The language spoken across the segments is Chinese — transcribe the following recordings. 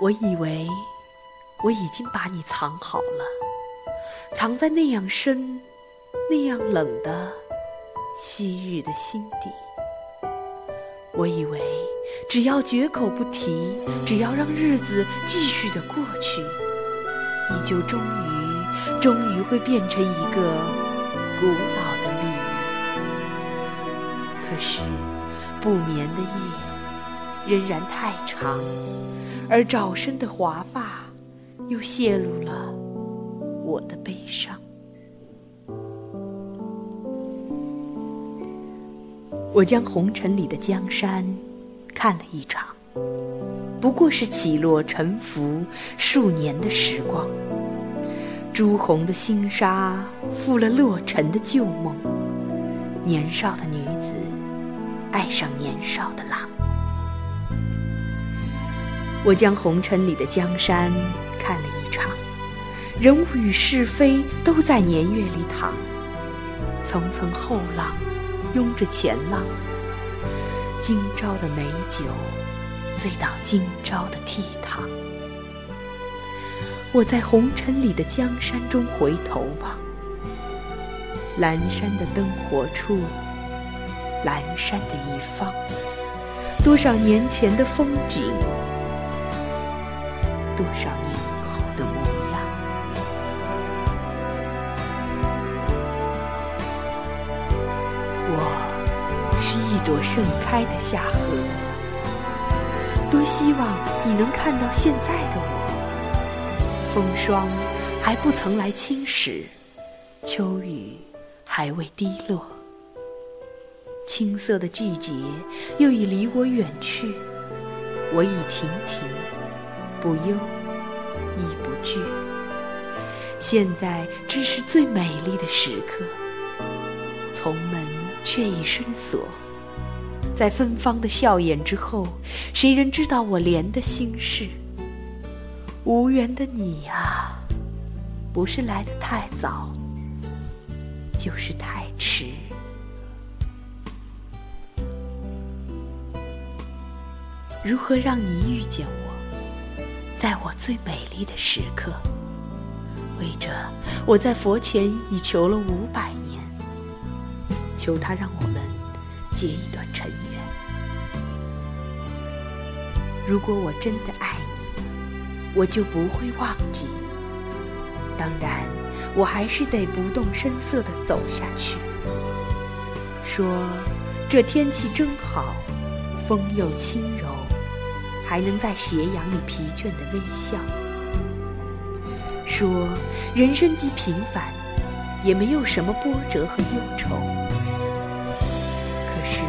我以为我已经把你藏好了，藏在那样深、那样冷的昔日的心底。我以为只要绝口不提，只要让日子继续的过去，你就终于、终于会变成一个古老的秘密。可是，不眠的夜仍然太长。而早生的华发，又泄露了我的悲伤。我将红尘里的江山看了一场，不过是起落沉浮数年的时光。朱红的新纱覆了落尘的旧梦，年少的女子爱上年少的郎。我将红尘里的江山看了一场，人物与是非都在年月里淌，层层后浪拥着前浪，今朝的美酒醉倒今朝的倜傥。我在红尘里的江山中回头望，阑珊的灯火处，阑珊的一方，多少年前的风景。多少年后的模样？我是一朵盛开的夏荷，多希望你能看到现在的我。风霜还不曾来侵蚀，秋雨还未滴落，青涩的季节又已离我远去，我已亭亭。不忧，亦不惧。现在正是最美丽的时刻，从门却已深锁。在芬芳的笑颜之后，谁人知道我怜的心事？无缘的你啊，不是来得太早，就是太迟。如何让你遇见我？在我最美丽的时刻，为着我在佛前已求了五百年，求他让我们结一段尘缘。如果我真的爱你，我就不会忘记。当然，我还是得不动声色地走下去。说这天气真好，风又轻柔。还能在斜阳里疲倦的微笑，说人生既平凡，也没有什么波折和忧愁。可是，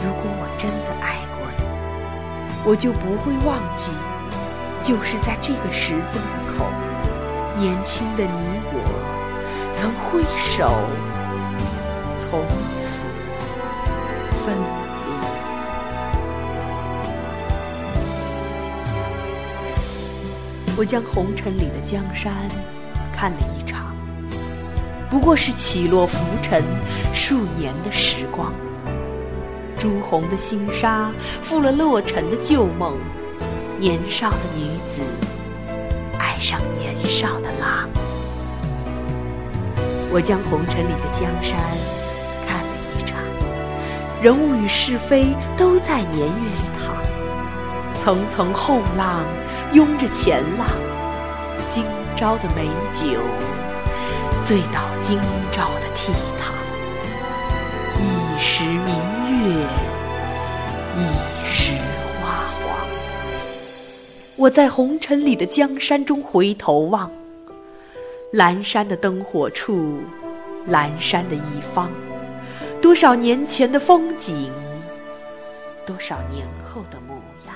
如果我真的爱过你，我就不会忘记，就是在这个十字路口，年轻的你我曾挥手，从此分。我将红尘里的江山看了一场，不过是起落浮沉数年的时光。朱红的新纱覆了落尘的旧梦，年少的女子爱上年少的郎。我将红尘里的江山看了一场，人物与是非都在年月里淌，层层后浪。拥着前浪，今朝的美酒醉倒今朝的倜傥。一时明月，一时花黄。我在红尘里的江山中回头望，阑珊的灯火处，阑珊的一方，多少年前的风景，多少年后的模样。